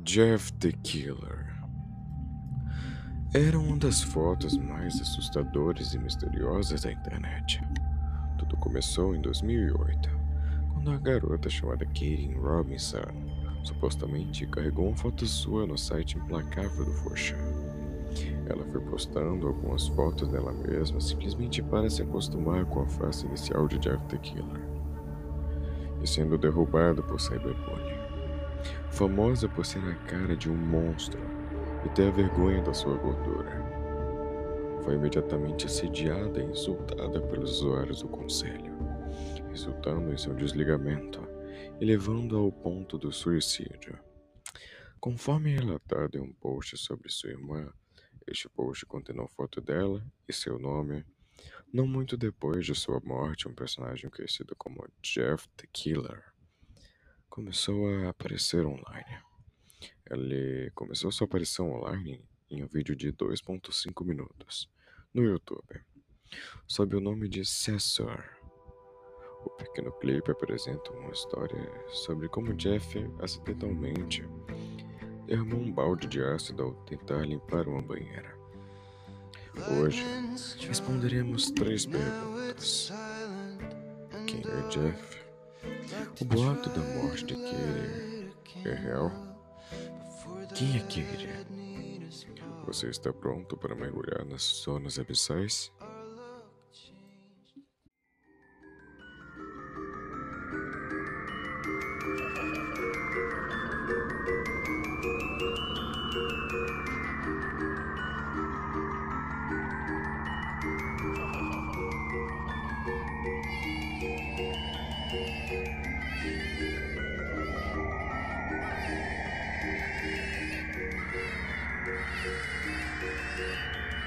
Jeff the Killer era uma das fotos mais assustadoras e misteriosas da internet. Tudo começou em 2008, quando a garota chamada Katie Robinson supostamente carregou uma foto sua no site implacável do Forchan. Ela foi postando algumas fotos dela mesma simplesmente para se acostumar com a face inicial de Jeff the Killer e sendo derrubada por cyberbullying. Famosa por ser a cara de um monstro e ter a vergonha da sua gordura. Foi imediatamente assediada e insultada pelos usuários do conselho, resultando em seu desligamento e levando ao ponto do suicídio. Conforme relatado em um post sobre sua irmã, este post contendo foto dela e seu nome. Não muito depois de sua morte, um personagem conhecido como Jeff the Killer começou a aparecer online. Ele começou sua aparição online em um vídeo de 2.5 minutos no YouTube, sob o nome de Cessor. O pequeno clipe apresenta uma história sobre como Jeff acidentalmente derramou um balde de ácido ao tentar limpar uma banheira. Hoje responderemos três perguntas: Quem é Jeff? O boato da morte Katie é real? Quem é Katie? Você está pronto para mergulhar nas zonas abissais?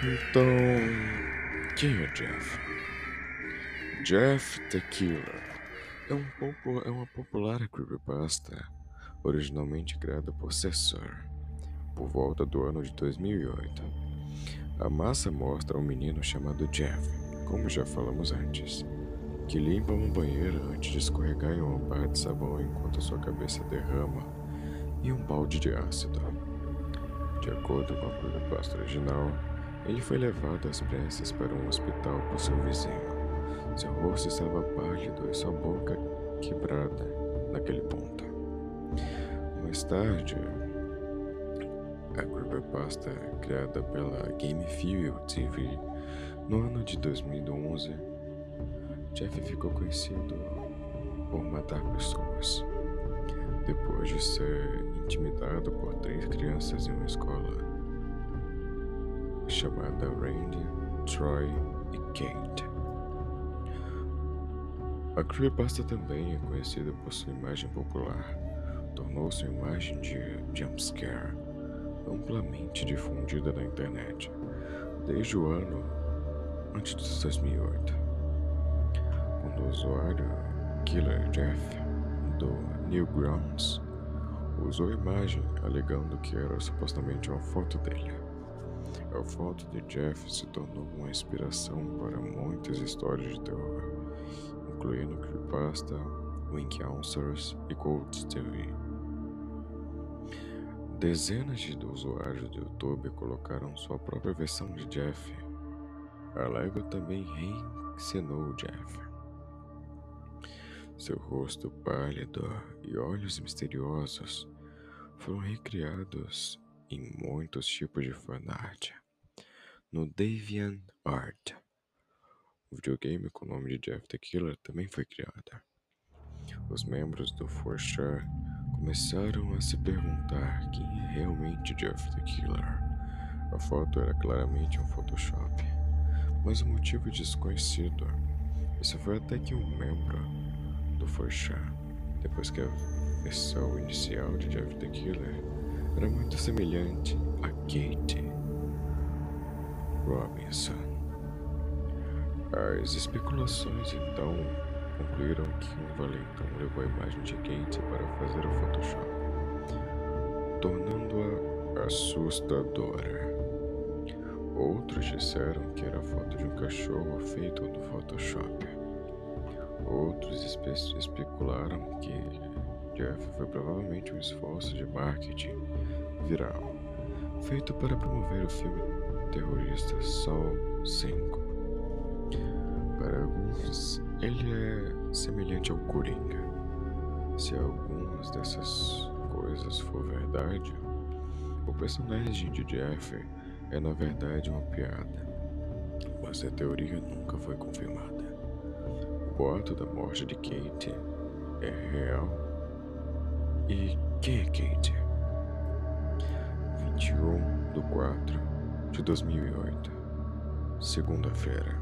Então, quem é Jeff? Jeff Killer é, um popu é uma popular creepypasta originalmente criada por Cessor por volta do ano de 2008. A massa mostra um menino chamado Jeff, como já falamos antes, que limpa uma banheira antes de escorregar em uma barra de sabão enquanto sua cabeça derrama em um balde de ácido. De acordo com a creepypasta original, ele foi levado às pressas para um hospital por seu vizinho. Seu rosto estava pálido e sua boca quebrada naquele ponto. Mais tarde, a creepypasta criada pela GameFuel TV no ano de 2011, Jeff ficou conhecido por matar pessoas. Depois de ser intimidado por três crianças em uma escola chamada Randy, Troy e Kate. A creepypasta também é conhecida por sua imagem popular. Tornou-se uma imagem de jumpscare amplamente difundida na internet desde o ano antes de 2008, quando o usuário Killer Jeff do Newgrounds usou a imagem alegando que era supostamente uma foto dele. A foto de Jeff se tornou uma inspiração para muitas histórias de terror, incluindo Creepypasta, Wink Answers e Cold TV. Dezenas de usuários do YouTube colocaram sua própria versão de Jeff. A Lego também reencenou Jeff. Seu rosto pálido e olhos misteriosos foram recriados em muitos tipos de fanart no DeviantArt. O videogame com o nome de Jeff the Killer também foi criado. Os membros do 4 começaram a se perguntar quem é realmente Jeff the Killer. A foto era claramente um Photoshop, mas o motivo é desconhecido. Isso foi até que um membro do 4 depois que a versão inicial de Jeff the Killer era muito semelhante a Kate Robinson. As especulações então concluíram que um valentão levou a imagem de Kate para fazer o Photoshop, tornando-a assustadora. Outros disseram que era a foto de um cachorro feito no Photoshop. Outros espe especularam que Jeff foi provavelmente um esforço de marketing viral feito para promover o filme terrorista Sol 5. Para alguns, ele é semelhante ao Coringa. Se algumas dessas coisas for verdade, o personagem de Jeff é na verdade uma piada, mas a teoria nunca foi confirmada. O boato da morte de Kate é real? E quem é Kate? 21 de 4 de 2008, segunda-feira.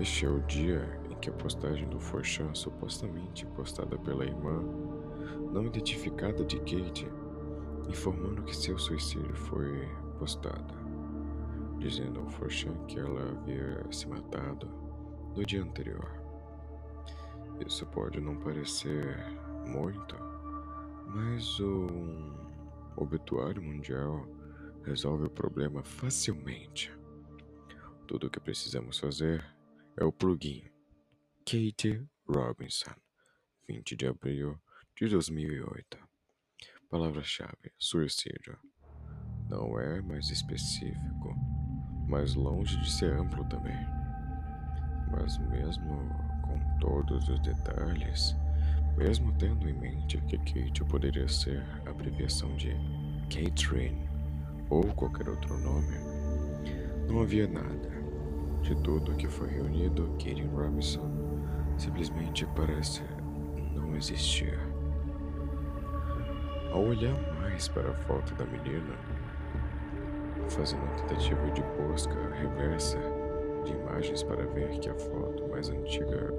Este é o dia em que a postagem do Forchan, supostamente postada pela irmã não identificada de Kate, informando que seu suicídio foi postado, dizendo ao Forchan que ela havia se matado no dia anterior. Isso pode não parecer muito, mas um obituário mundial resolve o problema facilmente. Tudo o que precisamos fazer é o plugin Kate Robinson, 20 de abril de 2008. Palavra-chave: suicídio. Não é mais específico, mas longe de ser amplo também. Mas mesmo com todos os detalhes, mesmo tendo em mente que Kate poderia ser a abreviação de Catherine ou qualquer outro nome, não havia nada. De tudo que foi reunido, Katie Robinson simplesmente parece não existir. Ao olhar mais para a foto da menina, fazendo uma tentativa de busca reversa de imagens para ver que a foto mais antiga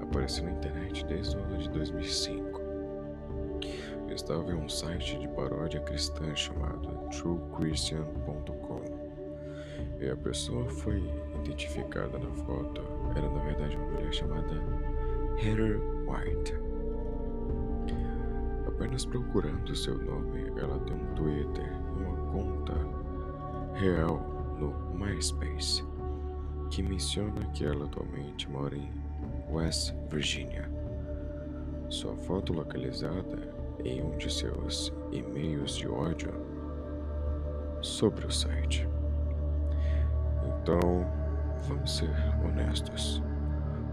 apareceu na internet desde o ano de 2005. Estava em um site de paródia cristã chamado truechristian.com. E a pessoa foi identificada na foto era na verdade uma mulher chamada Heather White. Apenas procurando seu nome, ela tem um Twitter uma conta real no MySpace que menciona que ela atualmente mora em West Virginia. Sua foto localizada em um de seus e-mails de ódio sobre o site. Então, vamos ser honestos.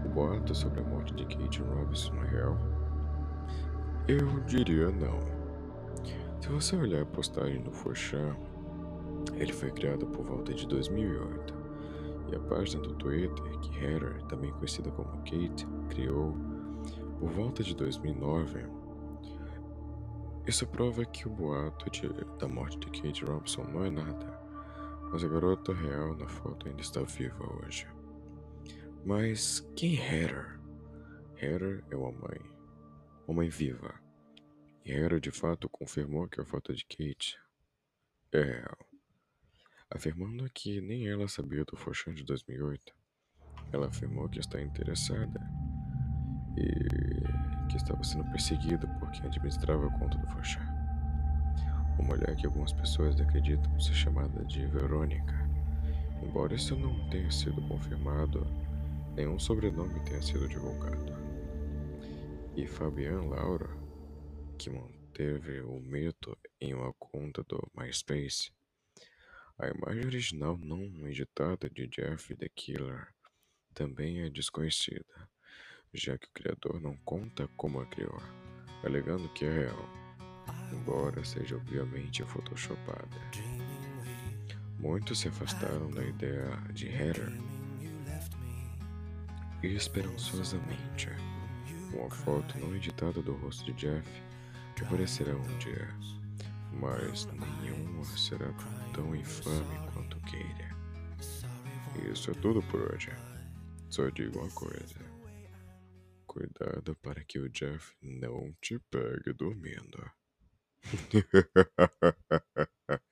O boato sobre a morte de Kate Robinson é real? Eu diria não. Se você olhar a postagem do Forchan, ele foi criado por volta de 2008 e a página do Twitter que Heather, também conhecida como Kate, criou por volta de 2009. Isso prova que o boato de, da morte de Kate Robinson não é nada, mas a garota real na foto ainda está viva hoje. Mas quem é Heather? Heather é uma mãe, uma mãe viva. E Heather de fato confirmou que a foto de Kate é real afirmando que nem ela sabia do Forchan de 2008. Ela afirmou que está interessada e que estava sendo perseguida por quem administrava a conta do Forchan. Uma mulher que algumas pessoas acreditam ser chamada de Verônica. Embora isso não tenha sido confirmado, nenhum sobrenome tenha sido divulgado. E Fabian Laura, que manteve o mito em uma conta do MySpace, a imagem original não editada de Jeff the Killer também é desconhecida, já que o criador não conta como a criou, alegando que é real, embora seja obviamente photoshopada. Muitos se afastaram da ideia de Heather esperançosamente uma foto não editada do rosto de Jeff aparecerá um dia mas nenhuma será tão infame quanto queira. Isso é tudo por hoje. Só digo uma coisa. Cuidado para que o Jeff não te pegue dormindo.